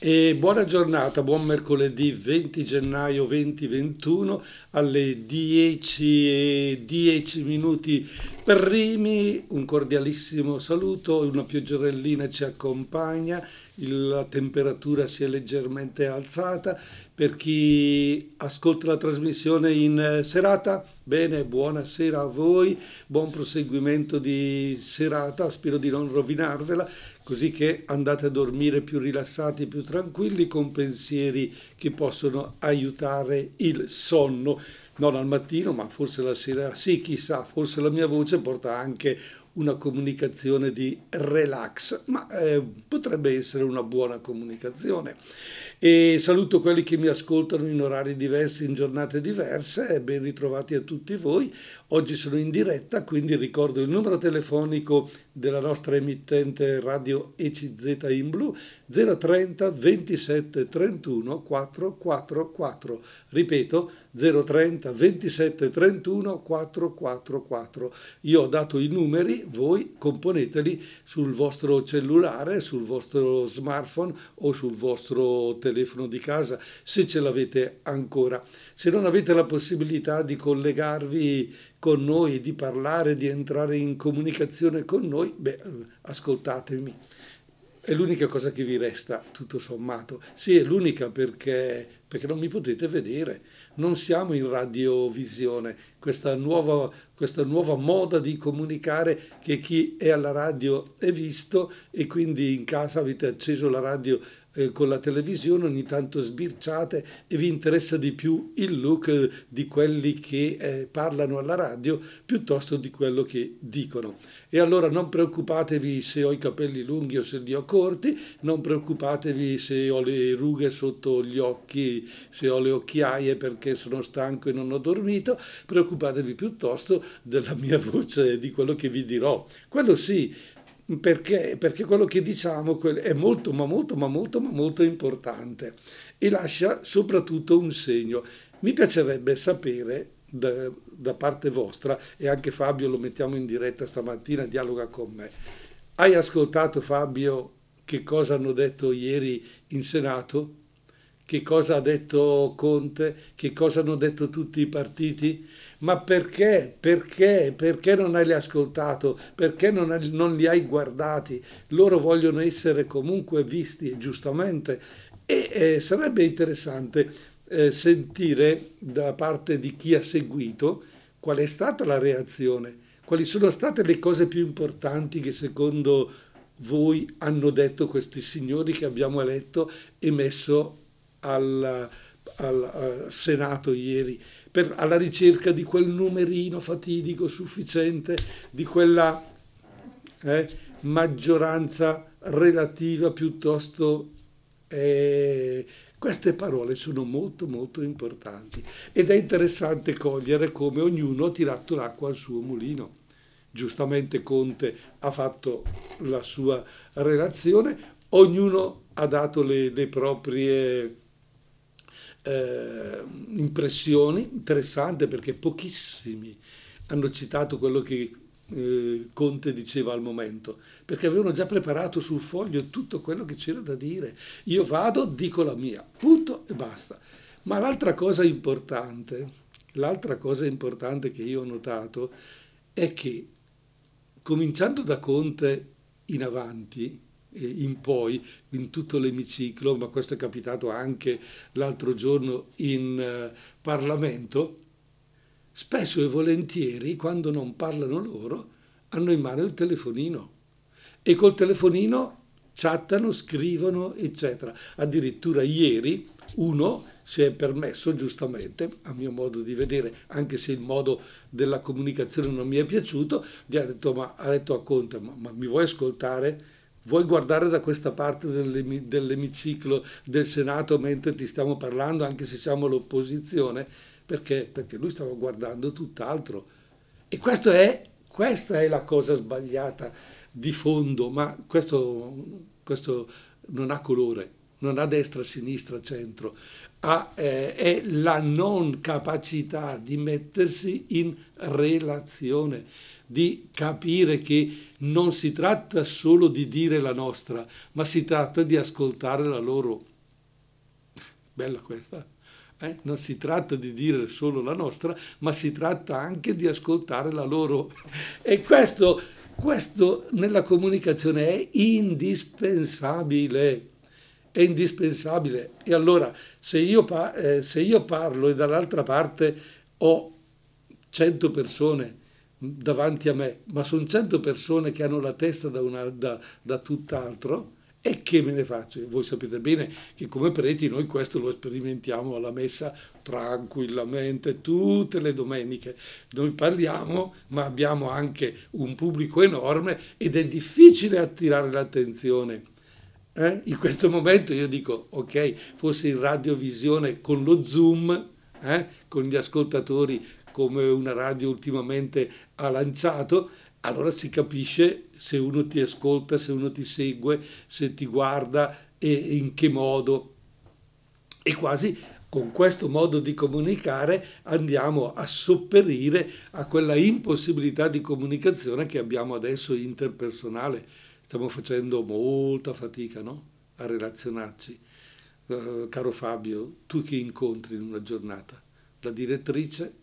E buona giornata, buon mercoledì 20 gennaio 2021 alle 10 e 10 minuti primi. Un cordialissimo saluto, una pioggerellina ci accompagna, la temperatura si è leggermente alzata. Per chi ascolta la trasmissione in serata, bene, buonasera a voi, buon proseguimento di serata, spero di non rovinarvela così che andate a dormire più rilassati, più tranquilli, con pensieri che possono aiutare il sonno. Non al mattino, ma forse la sera, sì, chissà, forse la mia voce porta anche una comunicazione di relax, ma eh, potrebbe essere una buona comunicazione. E saluto quelli che mi ascoltano in orari diversi, in giornate diverse ben ritrovati a tutti voi. Oggi sono in diretta, quindi ricordo il numero telefonico della nostra emittente radio ECZ in blu 030 27 31 444. Ripeto 030 27 31 444. Io ho dato i numeri, voi componeteli sul vostro cellulare, sul vostro smartphone o sul vostro telefono di casa se ce l'avete ancora. Se non avete la possibilità di collegarvi con noi, di parlare, di entrare in comunicazione con noi, beh, ascoltatemi. È l'unica cosa che vi resta, tutto sommato. Sì, è l'unica perché, perché non mi potete vedere. Non siamo in radiovisione, questa nuova, questa nuova moda di comunicare che chi è alla radio è visto e quindi in casa avete acceso la radio eh, con la televisione, ogni tanto sbirciate e vi interessa di più il look di quelli che eh, parlano alla radio piuttosto di quello che dicono. E allora non preoccupatevi se ho i capelli lunghi o se li ho corti, non preoccupatevi se ho le rughe sotto gli occhi, se ho le occhiaie perché sono stanco e non ho dormito, preoccupatevi piuttosto della mia voce, di quello che vi dirò. Quello sì, perché, perché quello che diciamo è molto, ma molto, ma molto, ma molto importante e lascia soprattutto un segno. Mi piacerebbe sapere da, da, parte vostra, e anche Fabio lo mettiamo in diretta stamattina, dialoga con me. Hai ascoltato Fabio che cosa hanno detto ieri in Senato? Che cosa ha detto Conte? Che cosa hanno detto tutti i partiti? Ma perché? Perché? Perché non hai ascoltato? Perché non, non li hai guardati? Loro vogliono essere comunque visti, giustamente. E eh, sarebbe interessante eh, sentire da parte di chi ha seguito qual è stata la reazione, quali sono state le cose più importanti che secondo voi hanno detto questi signori che abbiamo eletto e messo al, al, al Senato ieri per, alla ricerca di quel numerino fatidico sufficiente, di quella eh, maggioranza relativa piuttosto... Eh, queste parole sono molto molto importanti ed è interessante cogliere come ognuno ha tirato l'acqua al suo mulino. Giustamente Conte ha fatto la sua relazione, ognuno ha dato le, le proprie eh, impressioni interessanti perché pochissimi hanno citato quello che eh, Conte diceva al momento, perché avevano già preparato sul foglio tutto quello che c'era da dire. Io vado, dico la mia, punto e basta. Ma l'altra cosa importante, l'altra cosa importante che io ho notato è che cominciando da Conte in avanti, in poi in tutto l'emiciclo, ma questo è capitato anche l'altro giorno in uh, Parlamento, spesso e volentieri quando non parlano loro hanno in mano il telefonino e col telefonino chattano, scrivono, eccetera. Addirittura ieri uno si è permesso, giustamente, a mio modo di vedere, anche se il modo della comunicazione non mi è piaciuto, gli ha detto, ma, ha detto a Conte, ma, ma mi vuoi ascoltare? Vuoi guardare da questa parte dell'emiciclo del Senato mentre ti stiamo parlando, anche se siamo l'opposizione? Perché? Perché lui stava guardando tutt'altro. E è, questa è la cosa sbagliata di fondo, ma questo, questo non ha colore, non ha destra, sinistra, centro. Ha, eh, è la non capacità di mettersi in relazione di capire che non si tratta solo di dire la nostra, ma si tratta di ascoltare la loro. Bella questa. Eh? Non si tratta di dire solo la nostra, ma si tratta anche di ascoltare la loro. E questo, questo nella comunicazione è indispensabile. È indispensabile. E allora, se io, eh, se io parlo e dall'altra parte ho 100 persone davanti a me, ma sono 100 persone che hanno la testa da, una, da, da tutt'altro, e che me ne faccio? Voi sapete bene che come preti noi questo lo sperimentiamo alla messa tranquillamente tutte le domeniche. Noi parliamo, ma abbiamo anche un pubblico enorme ed è difficile attirare l'attenzione. Eh? In questo momento io dico, ok, fosse in radiovisione con lo zoom, eh? con gli ascoltatori come una radio ultimamente ha lanciato, allora si capisce se uno ti ascolta, se uno ti segue, se ti guarda e in che modo. E quasi con questo modo di comunicare andiamo a sopperire a quella impossibilità di comunicazione che abbiamo adesso interpersonale. Stiamo facendo molta fatica no? a relazionarci. Uh, caro Fabio, tu che incontri in una giornata? La direttrice,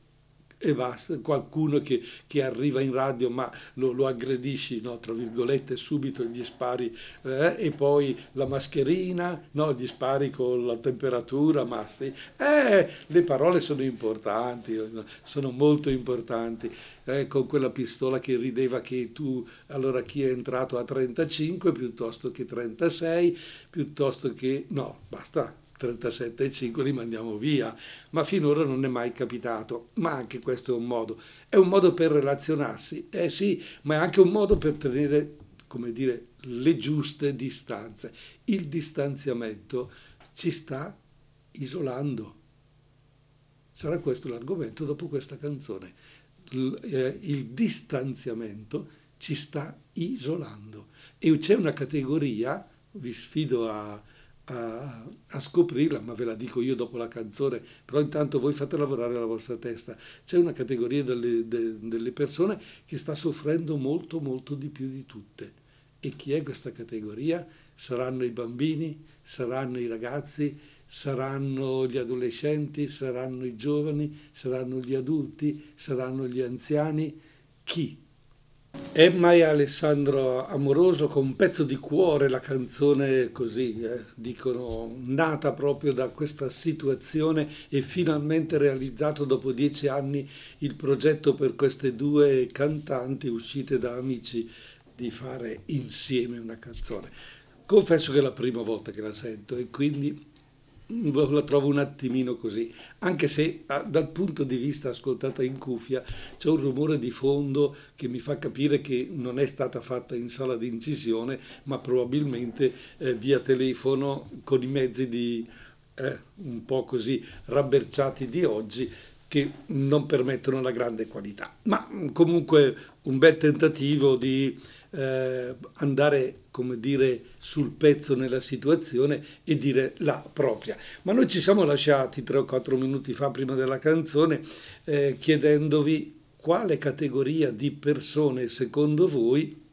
e basta, qualcuno che, che, arriva in radio ma lo, lo aggredisci, no, tra virgolette, subito gli spari eh, e poi la mascherina, no, gli spari con la temperatura, ma sì, eh, le parole sono importanti, sono molto importanti, eh, con quella pistola che rideva che tu, allora chi è entrato a 35 piuttosto che 36, piuttosto che, no, basta, 37,5 li mandiamo via, ma finora non è mai capitato. Ma anche questo è un modo. È un modo per relazionarsi, eh sì, ma è anche un modo per tenere, come dire, le giuste distanze. Il distanziamento ci sta isolando. Sarà questo l'argomento dopo questa canzone. Eh, il distanziamento ci sta isolando. E c'è una categoria, vi sfido a a, a, scoprirla, ma ve la dico io dopo la canzone, però intanto voi fate lavorare la vostra testa. C'è una categoria delle, de, delle persone che sta soffrendo molto, molto di più di tutte. E chi è questa categoria? Saranno i bambini, saranno i ragazzi, saranno gli adolescenti, saranno i giovani, saranno gli adulti, saranno gli anziani. Chi? Emma e Alessandro Amoroso con un pezzo di cuore, la canzone così, eh, dicono, nata proprio da questa situazione e finalmente realizzato dopo dieci anni il progetto per queste due cantanti uscite da amici di fare insieme una canzone. Confesso che è la prima volta che la sento e quindi la trovo un attimino così, anche se ah, dal punto di vista ascoltata in cuffia c'è un rumore di fondo che mi fa capire che non è stata fatta in sala di incisione, ma probabilmente eh, via telefono con i mezzi di, eh, un po' così rabberciati di oggi che non permettono la grande qualità. Ma mm, comunque un bel tentativo di eh, andare, come dire, sul pezzo nella situazione e dire la propria. Ma noi ci siamo lasciati tre o quattro minuti fa, prima della canzone, eh, chiedendovi quale categoria di persone secondo voi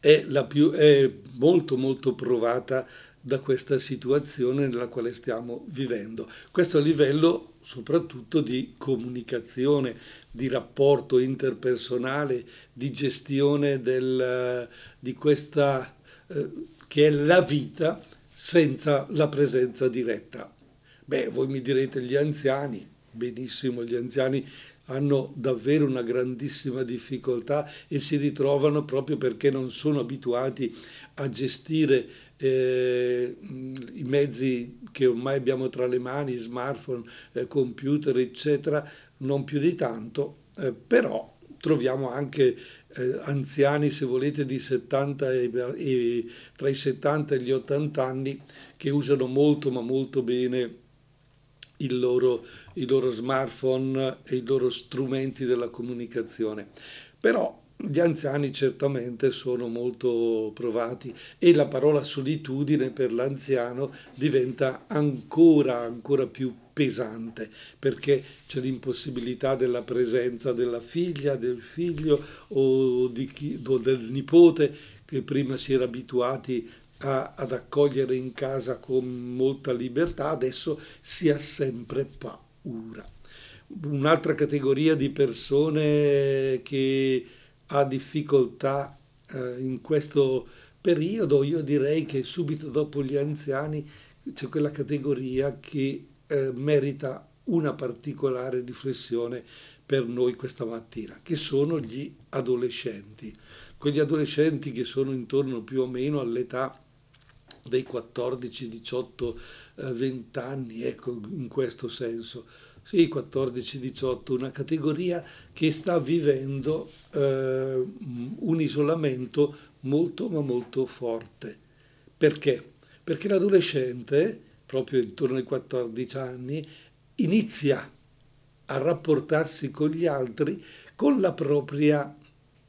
è, la più, è molto molto provata da questa situazione nella quale stiamo vivendo. Questo a livello soprattutto di comunicazione, di rapporto interpersonale, di gestione del, di questa eh, che è la vita senza la presenza diretta. Beh, voi mi direte gli anziani, benissimo, gli anziani hanno davvero una grandissima difficoltà e si ritrovano proprio perché non sono abituati a gestire eh, i mezzi che ormai abbiamo tra le mani, smartphone, eh, computer, eccetera, non più di tanto, eh, però troviamo anche eh, anziani, se volete, di 70 e, e, tra i 70 e gli 80 anni che usano molto ma molto bene il loro, i loro smartphone e i loro strumenti della comunicazione. Però gli anziani certamente sono molto provati e la parola solitudine per l'anziano diventa ancora, ancora più pesante perché c'è l'impossibilità della presenza della figlia, del figlio o, chi, o del nipote che prima si era abituati a, ad accogliere in casa con molta libertà, adesso si ha sempre paura. Un'altra categoria di persone che ha difficoltà eh, in questo periodo, io direi che subito dopo gli anziani c'è quella categoria che eh, merita una particolare riflessione per noi questa mattina, che sono gli adolescenti. Quegli adolescenti che sono intorno più o meno all'età dei 14, 18, 20 anni, ecco, in questo senso. Sì, 14-18, una categoria che sta vivendo eh, un isolamento molto ma molto forte. Perché? Perché l'adolescente, proprio intorno ai 14 anni, inizia a rapportarsi con gli altri con la propria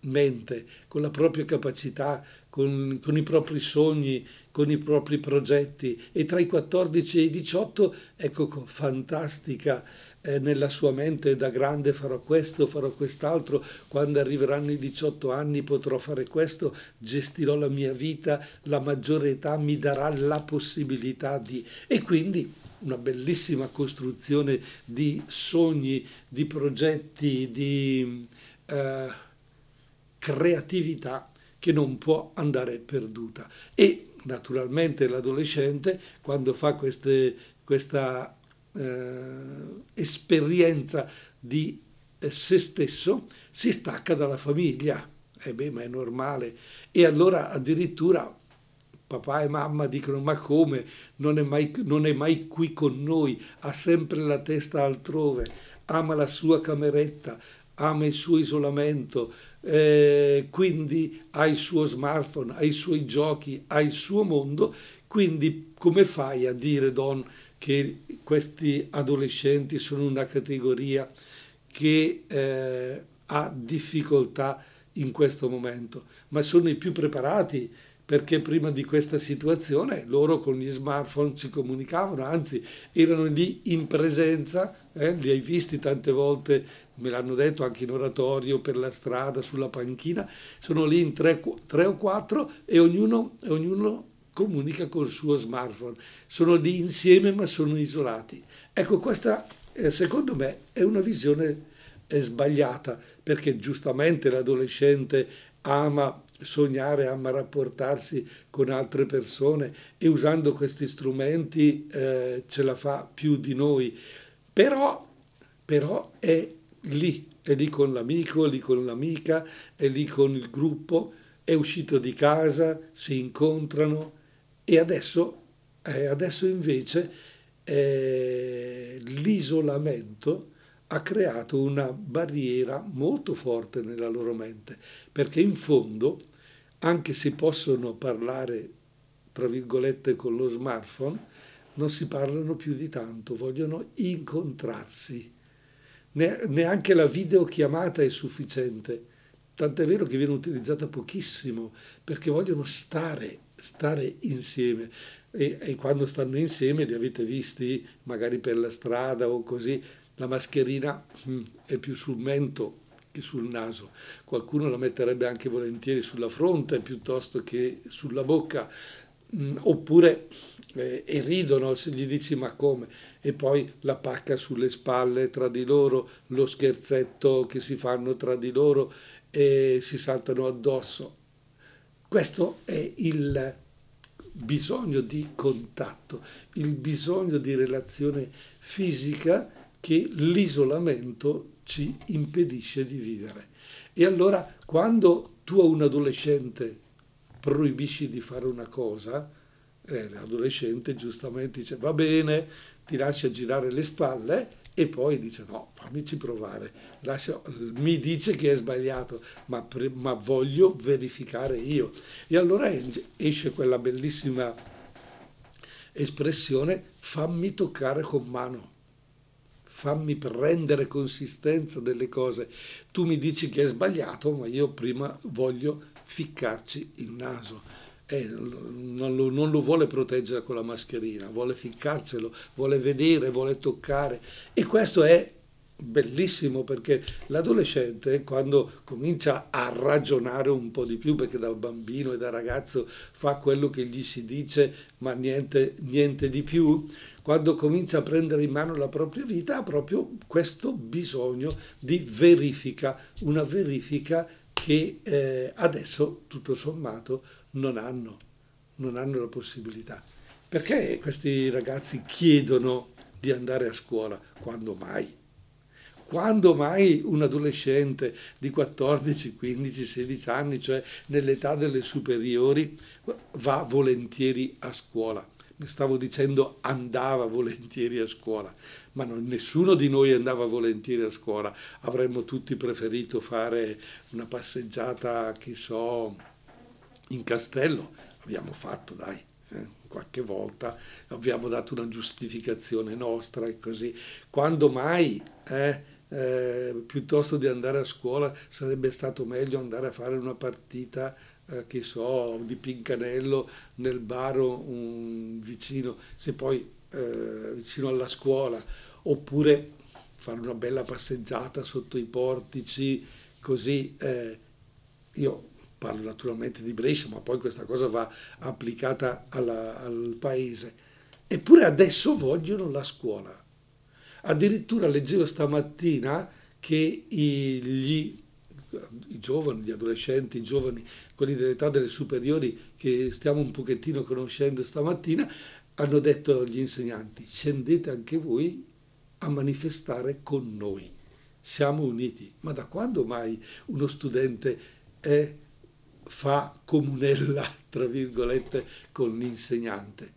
mente, con la propria capacità, con, con, i propri sogni, con i propri progetti. E tra i 14 e i 18, ecco, fantastica eh, nella sua mente da grande farò questo, farò quest'altro, quando arriveranno i 18 anni potrò fare questo, gestirò la mia vita, la maggiore età mi darà la possibilità di... E quindi una bellissima costruzione di sogni, di progetti, di eh, creatività che non può andare perduta. E naturalmente l'adolescente, quando fa queste, questa eh, esperienza di eh, se stesso, si stacca dalla famiglia. Eh beh, ma è normale. E allora addirittura papà e mamma dicono ma come non è, mai, non è mai qui con noi, ha sempre la testa altrove, ama la sua cameretta, ama il suo isolamento, eh, quindi ha il suo smartphone, ha i suoi giochi, ha il suo mondo, quindi come fai a dire Don che questi adolescenti sono una categoria che eh, ha difficoltà in questo momento, ma sono i più preparati perché prima di questa situazione loro con gli smartphone si comunicavano, anzi erano lì in presenza, eh, li hai visti tante volte, me l'hanno detto anche in oratorio, per la strada, sulla panchina, sono lì in tre, tre o quattro e ognuno, ognuno comunica col suo smartphone, sono lì insieme ma sono isolati. Ecco, questa eh, secondo me è una visione eh, sbagliata perché giustamente l'adolescente ama sognare, ama rapportarsi con altre persone e usando questi strumenti eh, ce la fa più di noi, però, però è lì, è lì con l'amico, è lì con l'amica, è lì con il gruppo, è uscito di casa, si incontrano e adesso, eh, adesso invece eh, l'isolamento ha creato una barriera molto forte nella loro mente, perché in fondo anche se possono parlare, tra virgolette, con lo smartphone, non si parlano più di tanto, vogliono incontrarsi. Neanche la videochiamata è sufficiente, tant'è vero che viene utilizzata pochissimo, perché vogliono stare, stare insieme. E, e quando stanno insieme li avete visti magari per la strada o così, la mascherina hm, è più sul mento che sul naso. Qualcuno la metterebbe anche volentieri sulla fronte piuttosto che sulla bocca, mm, oppure eh, e ridono se gli dici ma come, e poi la pacca sulle spalle tra di loro, lo scherzetto che si fanno tra di loro e si saltano addosso. Questo è il bisogno di contatto, il bisogno di relazione fisica che l'isolamento ci impedisce di vivere. E allora quando tu a un adolescente proibisci di fare una cosa, eh, l'adolescente giustamente dice va bene, ti lascia girare le spalle e poi dice no, fammici provare, lascia, mi dice che è sbagliato, ma, ma voglio verificare io. E allora esce quella bellissima espressione fammi toccare con mano fammi prendere consistenza delle cose. Tu mi dici che è sbagliato, ma io prima voglio ficcarci il naso. Eh, non, lo, non, lo, vuole proteggere con la mascherina, vuole ficcarcelo, vuole vedere, vuole toccare. E questo è bellissimo perché l'adolescente quando comincia a ragionare un po' di più, perché da bambino e da ragazzo fa quello che gli si dice, ma niente, niente di più, quando comincia a prendere in mano la propria vita ha proprio questo bisogno di verifica, una verifica che eh, adesso tutto sommato non hanno, non hanno la possibilità. Perché questi ragazzi chiedono di andare a scuola? Quando mai? Quando mai un adolescente di 14, 15, 16 anni, cioè nell'età delle superiori, va volentieri a scuola? Stavo dicendo andava volentieri a scuola, ma non, nessuno di noi andava volentieri a scuola. Avremmo tutti preferito fare una passeggiata, che so, in castello. Abbiamo fatto, dai. Eh qualche volta abbiamo dato una giustificazione nostra e così. Quando mai, eh, eh, piuttosto di andare a scuola, sarebbe stato meglio andare a fare una partita, eh, che so, di pincanello nel baro um, vicino, se poi eh, vicino alla scuola, oppure fare una bella passeggiata sotto i portici, così. Eh, io parlo naturalmente di Brescia, ma poi questa cosa va applicata alla, al paese. Eppure adesso vogliono la scuola. Addirittura leggevo stamattina che i, gli, i giovani, gli adolescenti, i giovani, quelli dell'età delle superiori che stiamo un pochettino conoscendo stamattina, hanno detto agli insegnanti scendete anche voi a manifestare con noi. Siamo uniti. Ma da quando mai uno studente è fa comunella, tra virgolette, con l'insegnante,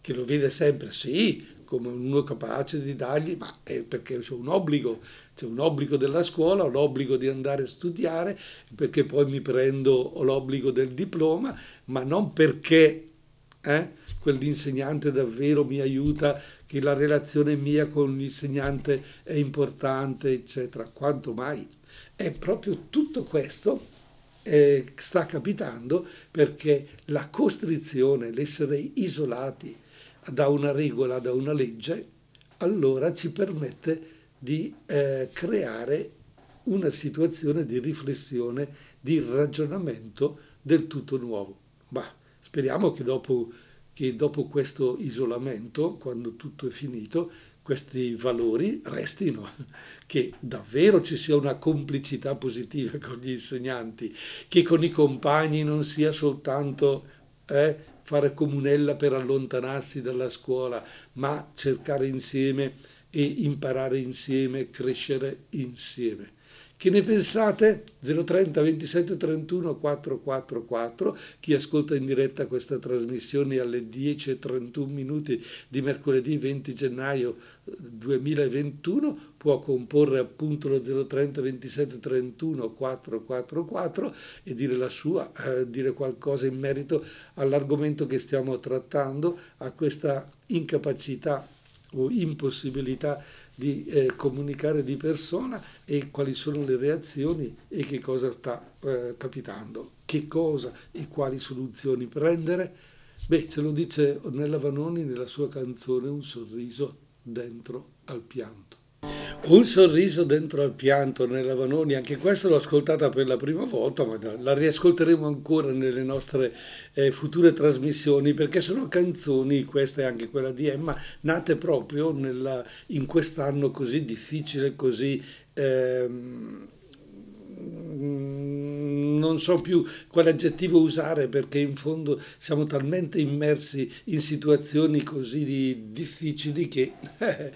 che lo vede sempre, sì, come uno capace di dargli, ma è perché c'è un obbligo, c'è un obbligo della scuola, ho l'obbligo di andare a studiare, perché poi mi prendo, l'obbligo del diploma, ma non perché eh, quell'insegnante davvero mi aiuta, che la relazione mia con l'insegnante è importante, eccetera. Quanto mai? È proprio tutto questo eh, sta capitando perché la costrizione, l'essere isolati da una regola, da una legge, allora ci permette di eh, creare una situazione di riflessione, di ragionamento del tutto nuovo. Ma speriamo che dopo, che dopo questo isolamento, quando tutto è finito, questi valori restino, che davvero ci sia una complicità positiva con gli insegnanti, che con i compagni non sia soltanto eh, fare comunella per allontanarsi dalla scuola, ma cercare insieme e imparare insieme, crescere insieme. Che ne pensate? 030 27 31 444. Chi ascolta in diretta questa trasmissione alle 10.31 minuti di mercoledì 20 gennaio 2021 può comporre appunto lo 030 27 31 444 e dire la sua, eh, dire qualcosa in merito all'argomento che stiamo trattando, a questa incapacità o impossibilità di eh, comunicare di persona e quali sono le reazioni e che cosa sta eh, capitando, che cosa e quali soluzioni prendere. Beh, ce lo dice Ornella Vanoni nella sua canzone Un sorriso dentro al pianto. Un sorriso dentro al pianto nella Vanoni, anche questo l'ho ascoltata per la prima volta, ma la riascolteremo ancora nelle nostre eh, future trasmissioni perché sono canzoni, questa e anche quella di Emma, nate proprio nella, in quest'anno così difficile, così... Ehm, non so più quale aggettivo usare perché in fondo siamo talmente immersi in situazioni così difficili che eh,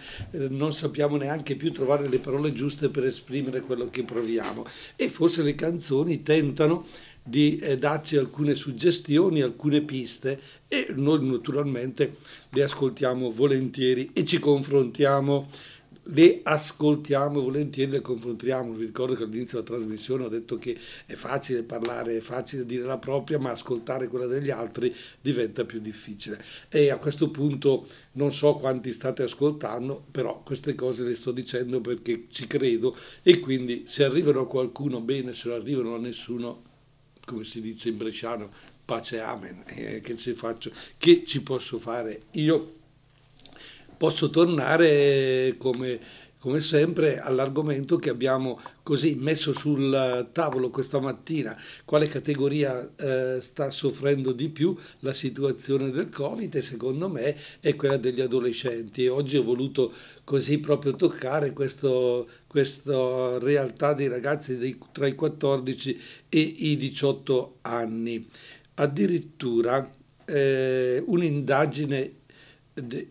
non sappiamo neanche più trovare le parole giuste per esprimere quello che proviamo. E forse le canzoni tentano di eh, darci alcune suggestioni, alcune piste e noi naturalmente le ascoltiamo volentieri e ci confrontiamo le ascoltiamo volentieri, le confrontiamo. Vi ricordo che all'inizio della trasmissione ho detto che è facile parlare, è facile dire la propria, ma ascoltare quella degli altri diventa più difficile. E a questo punto non so quanti state ascoltando, però queste cose le sto dicendo perché ci credo e quindi se arrivano a qualcuno bene, se non arrivano a nessuno, come si dice in bresciano, pace amen, eh, che, ci faccio, che ci posso fare io? Posso tornare come come sempre, all'argomento che abbiamo così messo sul tavolo questa mattina, quale categoria eh, sta soffrendo di più la situazione del Covid e secondo me è quella degli adolescenti. Oggi ho voluto così proprio toccare questo, questa realtà dei ragazzi dei, tra i 14 e i 18 anni. Addirittura eh, un'indagine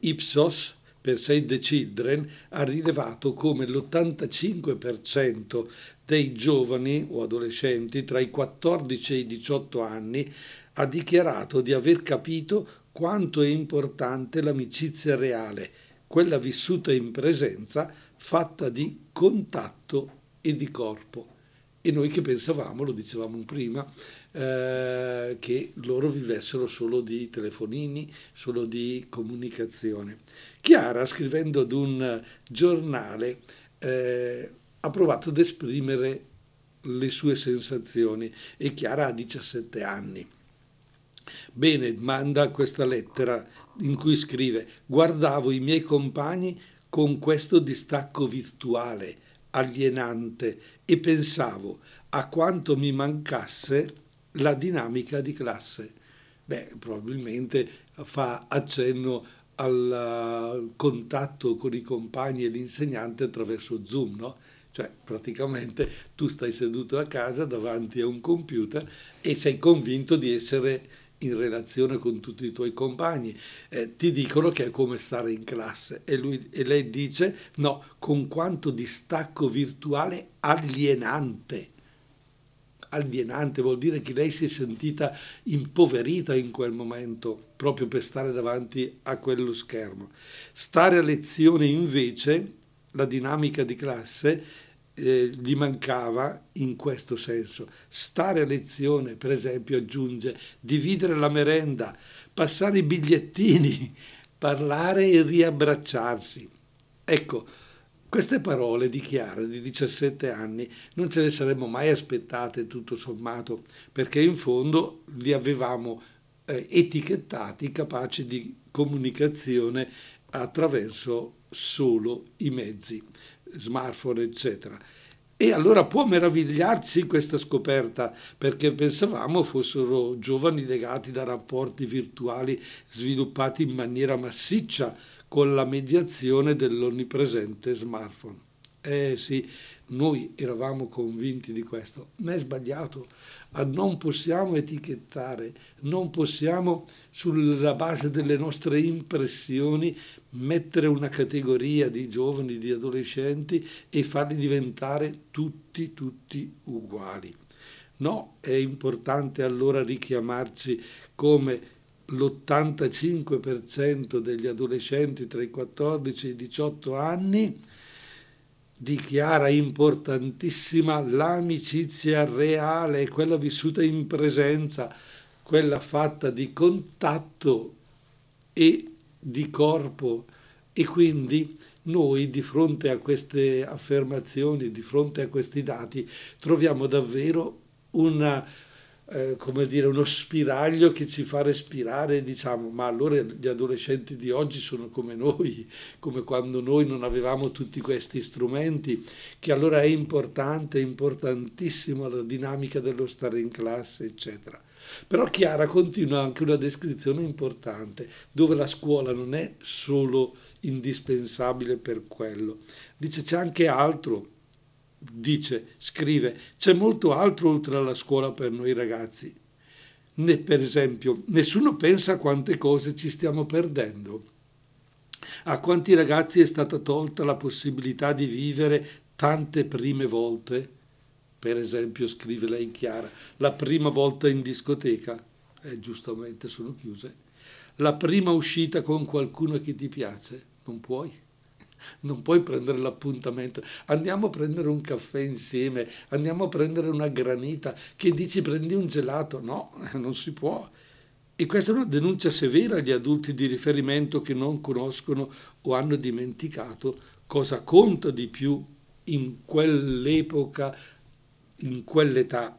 Ipsos per Save the Children ha rilevato come l'85% dei giovani o adolescenti tra i 14 e i 18 anni ha dichiarato di aver capito quanto è importante l'amicizia reale, quella vissuta in presenza, fatta di contatto e di corpo. E noi che pensavamo, lo dicevamo prima, eh, che loro vivessero solo di telefonini, solo di comunicazione. Chiara, scrivendo ad un giornale, eh, ha provato ad esprimere le sue sensazioni e Chiara ha 17 anni. Bene, manda questa lettera in cui scrive guardavo i miei compagni con questo distacco virtuale, alienante e pensavo a quanto mi mancasse la dinamica di classe. Beh, probabilmente fa accenno al contatto con i compagni e l'insegnante attraverso Zoom, no? Cioè praticamente tu stai seduto a casa davanti a un computer e sei convinto di essere in relazione con tutti i tuoi compagni. Eh, ti dicono che è come stare in classe e, lui, e lei dice no, con quanto distacco virtuale alienante alienante, vuol dire che lei si è sentita impoverita in quel momento proprio per stare davanti a quello schermo. Stare a lezione invece, la dinamica di classe, eh, gli mancava in questo senso. Stare a lezione, per esempio, aggiunge, dividere la merenda, passare i bigliettini, parlare e riabbracciarsi. Ecco, queste parole di Chiara, di 17 anni, non ce le saremmo mai aspettate tutto sommato, perché in fondo li avevamo eh, etichettati capaci di comunicazione attraverso solo i mezzi, smartphone, eccetera. E allora può meravigliarci questa scoperta, perché pensavamo fossero giovani legati da rapporti virtuali sviluppati in maniera massiccia con la mediazione dell'onnipresente smartphone. Eh sì, noi eravamo convinti di questo, ma è sbagliato. Ah, non possiamo etichettare, non possiamo sulla base delle nostre impressioni mettere una categoria di giovani, di adolescenti e farli diventare tutti, tutti uguali. No, è importante allora richiamarci come l'85% degli adolescenti tra i 14 e i 18 anni dichiara importantissima l'amicizia reale, quella vissuta in presenza, quella fatta di contatto e di corpo. E quindi noi di fronte a queste affermazioni, di fronte a questi dati, troviamo davvero una, eh, come dire, uno spiraglio che ci fa respirare, diciamo, ma allora gli adolescenti di oggi sono come noi, come quando noi non avevamo tutti questi strumenti, che allora è importante, importantissimo la dinamica dello stare in classe, eccetera. Però Chiara continua anche una descrizione importante, dove la scuola non è solo indispensabile per quello, dice c'è anche altro dice, scrive, c'è molto altro oltre alla scuola per noi ragazzi. Ne, per esempio, nessuno pensa a quante cose ci stiamo perdendo. A quanti ragazzi è stata tolta la possibilità di vivere tante prime volte? Per esempio, scrive lei Chiara, la prima volta in discoteca, eh, giustamente sono chiuse, la prima uscita con qualcuno che ti piace, non puoi non puoi prendere l'appuntamento, andiamo a prendere un caffè insieme, andiamo a prendere una granita, che dici prendi un gelato, no, non si può. E questa è una denuncia severa agli adulti di riferimento che non conoscono o hanno dimenticato cosa conta di più in quell'epoca, in quell'età.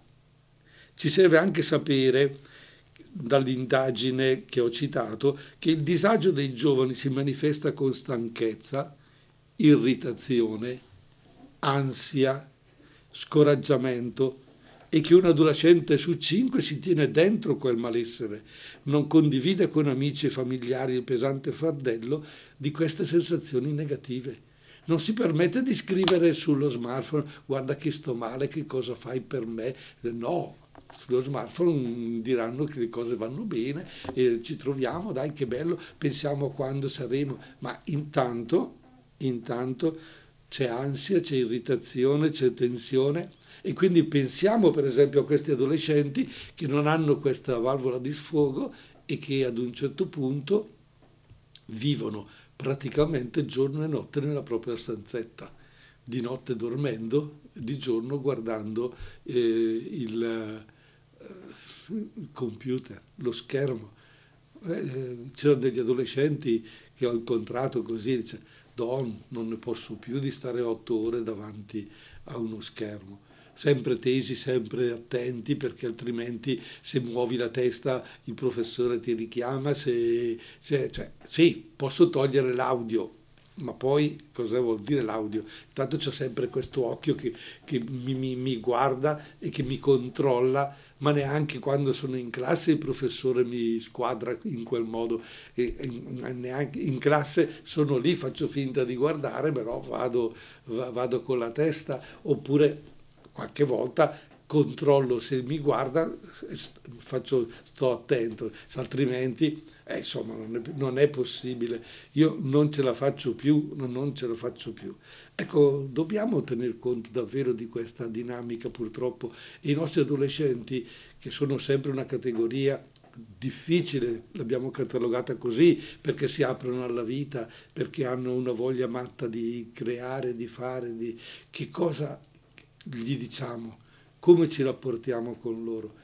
Ci serve anche sapere dall'indagine che ho citato che il disagio dei giovani si manifesta con stanchezza, irritazione, ansia, scoraggiamento e che un adolescente su cinque si tiene dentro quel malessere, non condivide con amici e familiari il pesante fardello di queste sensazioni negative. Non si permette di scrivere sullo smartphone guarda che sto male, che cosa fai per me. No, sullo smartphone diranno che le cose vanno bene e ci troviamo, dai che bello, pensiamo a quando saremo, ma intanto, intanto c'è ansia, c'è irritazione, c'è tensione e quindi pensiamo per esempio a questi adolescenti che non hanno questa valvola di sfogo e che ad un certo punto vivono praticamente giorno e notte nella propria stanzetta, di notte dormendo, di giorno guardando eh, il, eh, il, computer, lo schermo. Eh, c'erano degli adolescenti che ho incontrato così, dice, Don, non ne posso più di stare otto ore davanti a uno schermo sempre tesi, sempre attenti, perché altrimenti se muovi la testa il professore ti richiama, se, se, cioè, sì, posso togliere l'audio, ma poi cosa vuol dire l'audio? Intanto c'è sempre questo occhio che, che mi, mi, mi, guarda e che mi controlla, ma neanche quando sono in classe il professore mi squadra in quel modo. E, neanche in classe sono lì, faccio finta di guardare, però vado, vado con la testa, oppure qualche volta controllo se mi guarda, faccio, sto attento, altrimenti eh, insomma non è, non è, possibile, io non ce la faccio più, non ce la faccio più. Ecco, dobbiamo tener conto davvero di questa dinamica purtroppo i nostri adolescenti, che sono sempre una categoria difficile, l'abbiamo catalogata così, perché si aprono alla vita, perché hanno una voglia matta di creare, di fare, di che cosa gli diciamo, come ci rapportiamo con loro.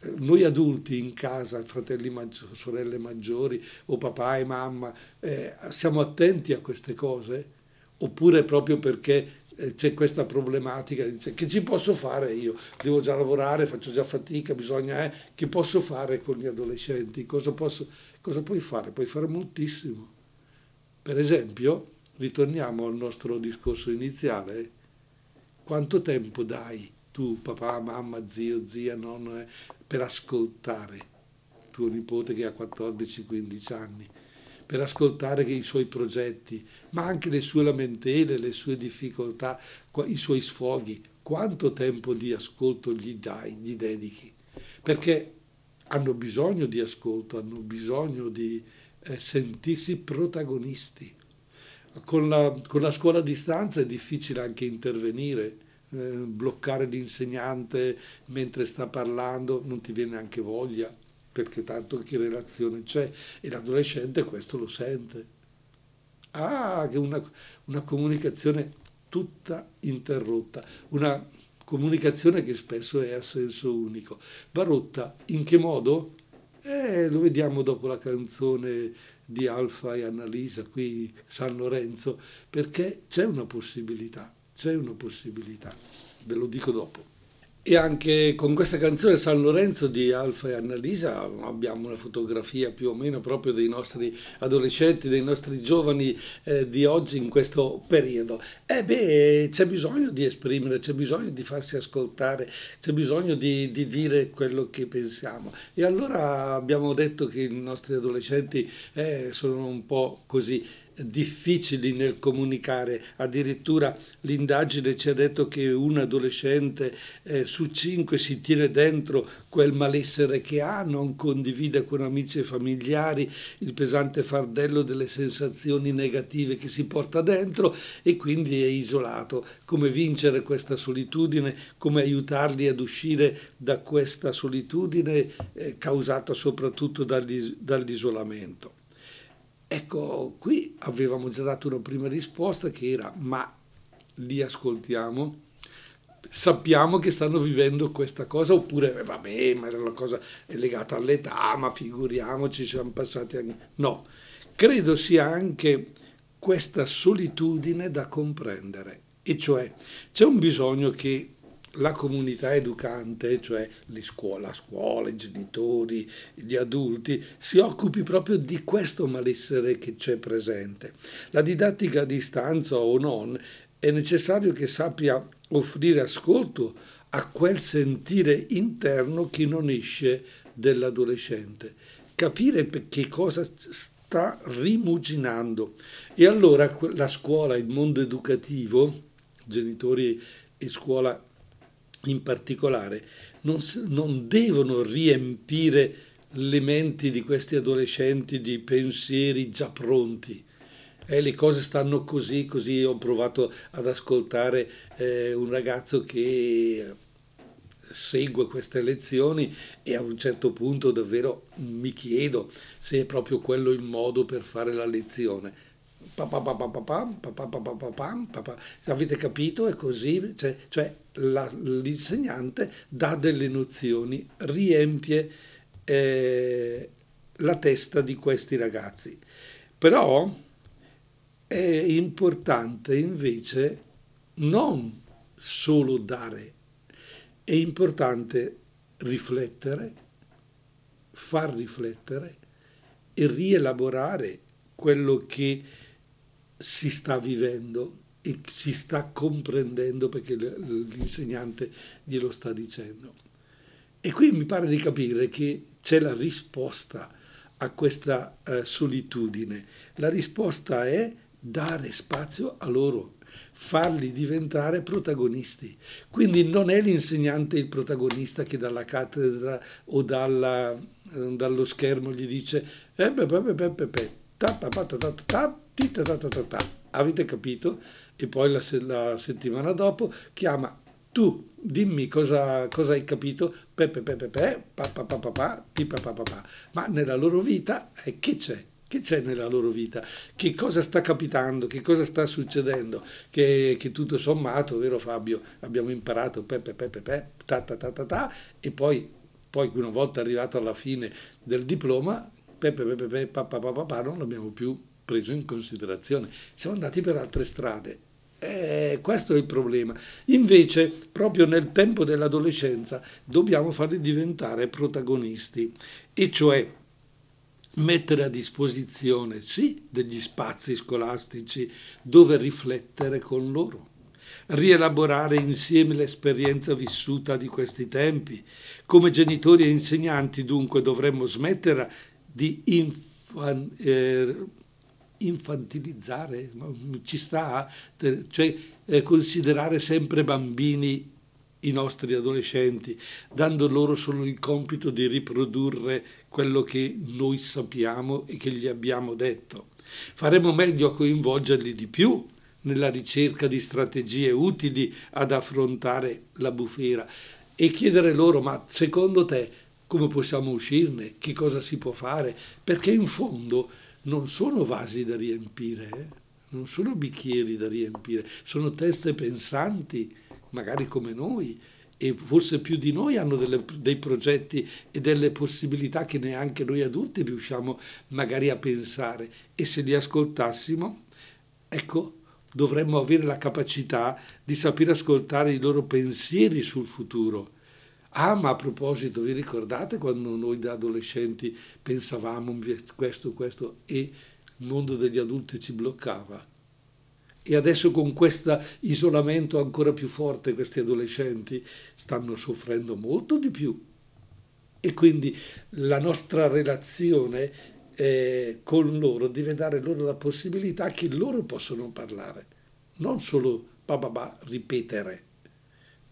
Eh, noi adulti in casa, fratelli maggiori, sorelle maggiori o papà e mamma, eh, siamo attenti a queste cose? Oppure proprio perché eh, c'è questa problematica, dice, che ci posso fare io? Devo già lavorare, faccio già fatica, bisogna, eh, che posso fare con gli adolescenti? Cosa, posso, cosa puoi fare? Puoi fare moltissimo. Per esempio, ritorniamo al nostro discorso iniziale, quanto tempo dai tu, papà, mamma, zio, zia, nonno, eh, per ascoltare tuo nipote che ha 14-15 anni, per ascoltare i suoi progetti, ma anche le sue lamentele, le sue difficoltà, i suoi sfoghi. Quanto tempo di ascolto gli dai, gli dedichi? Perché hanno bisogno di ascolto, hanno bisogno di eh, sentirsi protagonisti con la, con la scuola a distanza è difficile anche intervenire, eh, bloccare l'insegnante mentre sta parlando, non ti viene anche voglia, perché tanto che relazione c'è e l'adolescente questo lo sente. Ah, che una, una comunicazione tutta interrotta, una comunicazione che spesso è a senso unico. Va rotta in che modo? Eh, lo vediamo dopo la canzone di Alfa e Annalisa, qui San Lorenzo, perché c'è una possibilità, c'è una possibilità, ve lo dico dopo. E anche con questa canzone San Lorenzo di Alfa e Annalisa abbiamo una fotografia più o meno proprio dei nostri adolescenti, dei nostri giovani eh, di oggi in questo periodo. E beh, c'è bisogno di esprimere, c'è bisogno di farsi ascoltare, c'è bisogno di, di dire quello che pensiamo. E allora abbiamo detto che i nostri adolescenti eh, sono un po' così difficili nel comunicare. Addirittura l'indagine ci ha detto che un adolescente eh, su cinque si tiene dentro quel malessere che ha, non condivide con amici e familiari il pesante fardello delle sensazioni negative che si porta dentro e quindi è isolato. Come vincere questa solitudine, come aiutarli ad uscire da questa solitudine eh, causata soprattutto dall'isolamento. Ecco, qui avevamo già dato una prima risposta che era ma li ascoltiamo, sappiamo che stanno vivendo questa cosa? Oppure eh, vabbè ma la cosa è legata all'età ma figuriamoci siamo passati anni. No credo sia anche questa solitudine da comprendere. E cioè c'è un bisogno che la comunità educante, cioè scuola, la scuola, i genitori, gli adulti, si occupi proprio di questo malessere che c'è presente. La didattica a distanza o non è necessario che sappia offrire ascolto a quel sentire interno che non esce dell'adolescente, capire che cosa sta rimuginando. E allora la scuola, il mondo educativo, genitori e scuola in particolare, non, non devono riempire le menti di questi adolescenti di pensieri già pronti. Eh, le cose stanno così, così ho provato ad ascoltare eh, un ragazzo che segue queste lezioni e a un certo punto davvero mi chiedo se è proprio quello il modo per fare la lezione. Avete capito? È così, cioè, cioè la, l'insegnante dà delle nozioni, riempie eh, la testa di questi ragazzi. Però è importante invece non solo dare, è importante riflettere, far riflettere e rielaborare quello che si sta vivendo e si sta comprendendo perché l'insegnante glielo sta dicendo. E qui mi pare di capire che c'è la risposta a questa eh, solitudine. La risposta è dare spazio a loro, farli diventare protagonisti. Quindi non è l'insegnante il protagonista che dalla cattedra o dalla, eh, dallo schermo gli dice eh, beh, beh, beh, beh, beh, beh, tap, tap, tap, avete capito? E poi la, la settimana dopo chiama tu dimmi cosa, cosa, hai capito, pepe pepe pe, pa pa pa pa pa, pipa pa pa pa, ma nella loro vita eh, che c'è? Che c'è nella loro vita? Che cosa sta capitando? Che cosa sta succedendo? Che, che tutto sommato, vero Fabio, abbiamo imparato pepe pepe pe, ta ta ta ta ta, e poi, poi una volta arrivato alla fine del diploma, pepe pepe pe, pa pa pa pa, pa non l'abbiamo più preso in considerazione. Siamo andati per altre strade. Eh, questo è il problema. Invece, proprio nel tempo dell'adolescenza, dobbiamo farli diventare protagonisti, e cioè mettere a disposizione, sì, degli spazi scolastici dove riflettere con loro, rielaborare insieme l'esperienza vissuta di questi tempi. Come genitori e insegnanti, dunque, dovremmo smettere di infan- eh, infantilizzare, ci sta, cioè eh, considerare sempre bambini i nostri adolescenti, dando loro solo il compito di riprodurre quello che noi sappiamo e che gli abbiamo detto. Faremo meglio a coinvolgerli di più nella ricerca di strategie utili ad affrontare la bufera e chiedere loro, ma secondo te come possiamo uscirne? Che cosa si può fare? Perché in fondo non sono vasi da riempire, eh? non sono bicchieri da riempire, sono teste pensanti, magari come noi, e forse più di noi hanno delle, dei progetti e delle possibilità che neanche noi adulti riusciamo magari a pensare. E se li ascoltassimo, ecco, dovremmo avere la capacità di sapere ascoltare i loro pensieri sul futuro Ah, ma a proposito, vi ricordate quando noi da adolescenti pensavamo questo, questo e il mondo degli adulti ci bloccava? E adesso con questo isolamento ancora più forte questi adolescenti stanno soffrendo molto di più. E quindi la nostra relazione eh, con loro deve dare loro la possibilità che loro possono parlare, non solo bababà, ripetere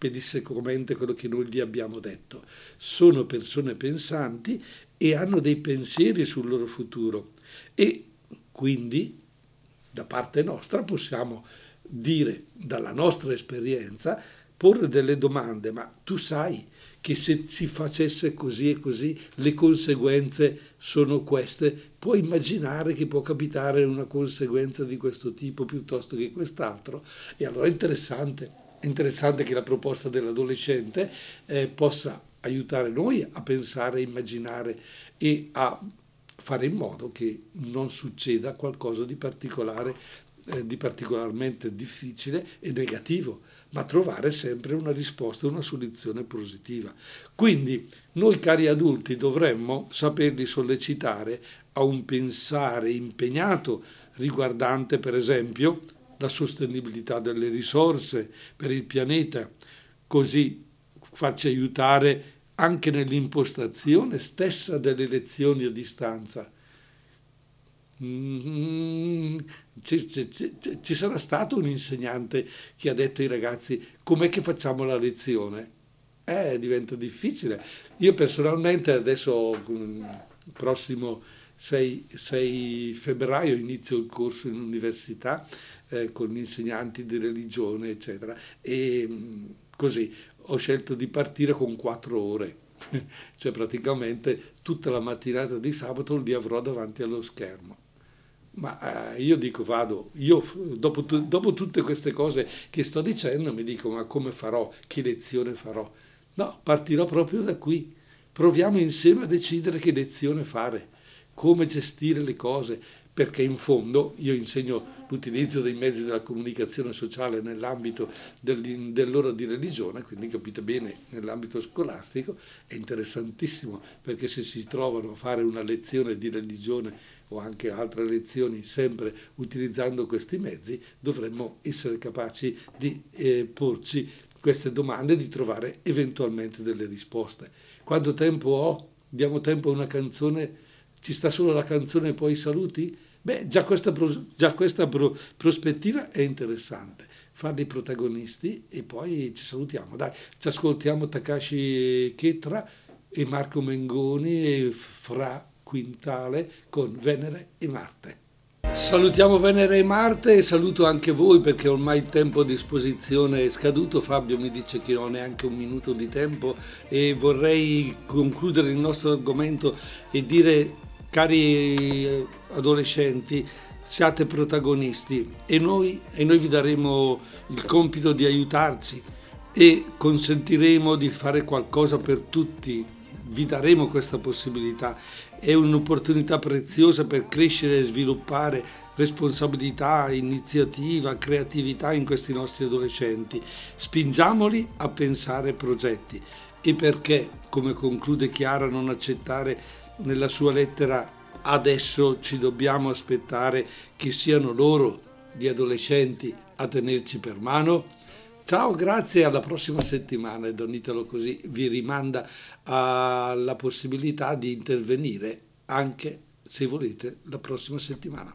pedissequamente quello che noi gli abbiamo detto. Sono persone pensanti e hanno dei pensieri sul loro futuro e quindi da parte nostra possiamo dire dalla nostra esperienza, porre delle domande, ma tu sai che se si facesse così e così le conseguenze sono queste, puoi immaginare che può capitare una conseguenza di questo tipo piuttosto che quest'altro? E allora è interessante interessante che la proposta dell'adolescente eh, possa aiutare noi a pensare, a immaginare e a fare in modo che non succeda qualcosa di particolare eh, di particolarmente difficile e negativo, ma trovare sempre una risposta, una soluzione positiva. Quindi noi cari adulti dovremmo saperli sollecitare a un pensare impegnato riguardante per esempio la sostenibilità delle risorse per il pianeta, così farci aiutare anche nell'impostazione stessa delle lezioni a distanza. Mm, ci, ci, ci, sarà stato un insegnante che ha detto ai ragazzi com'è che facciamo la lezione? Eh, diventa difficile. Io personalmente adesso, il prossimo 6, 6 febbraio, inizio il corso in università eh, con insegnanti di religione, eccetera, e mm, così ho scelto di partire con quattro ore, cioè praticamente tutta la mattinata di sabato li avrò davanti allo schermo. Ma eh, io dico vado, io dopo, dopo, tutte queste cose che sto dicendo mi dico ma come farò, che lezione farò? No, partirò proprio da qui. Proviamo insieme a decidere che lezione fare, come gestire le cose, perché in fondo io insegno l'utilizzo dei mezzi della comunicazione sociale nell'ambito dell'ora di religione, quindi capite bene, nell'ambito scolastico è interessantissimo perché se si trovano a fare una lezione di religione o anche altre lezioni sempre utilizzando questi mezzi, dovremmo essere capaci di eh, porci queste domande e di trovare eventualmente delle risposte. Quanto tempo ho? Diamo tempo a una canzone? Ci sta solo la canzone e poi i saluti? Beh, già questa, già questa pro, prospettiva è interessante, farli protagonisti e poi ci salutiamo. Dai, ci ascoltiamo Takashi Chetra e Marco Mengoni e Fra Quintale con Venere e Marte. Salutiamo Venere e Marte e saluto anche voi perché ormai il tempo a disposizione è scaduto. Fabio mi dice che non ho neanche un minuto di tempo e vorrei concludere il nostro argomento e dire cari adolescenti, siate protagonisti e noi, e noi vi daremo il compito di aiutarci e consentiremo di fare qualcosa per tutti, vi daremo questa possibilità. È un'opportunità preziosa per crescere e sviluppare responsabilità, iniziativa, creatività in questi nostri adolescenti. Spingiamoli a pensare progetti. E perché, come conclude Chiara, non accettare nella sua lettera adesso ci dobbiamo aspettare che siano loro, gli adolescenti, a tenerci per mano? Ciao, grazie, alla prossima settimana e Don Italo così vi rimanda alla possibilità di intervenire anche se volete la prossima settimana.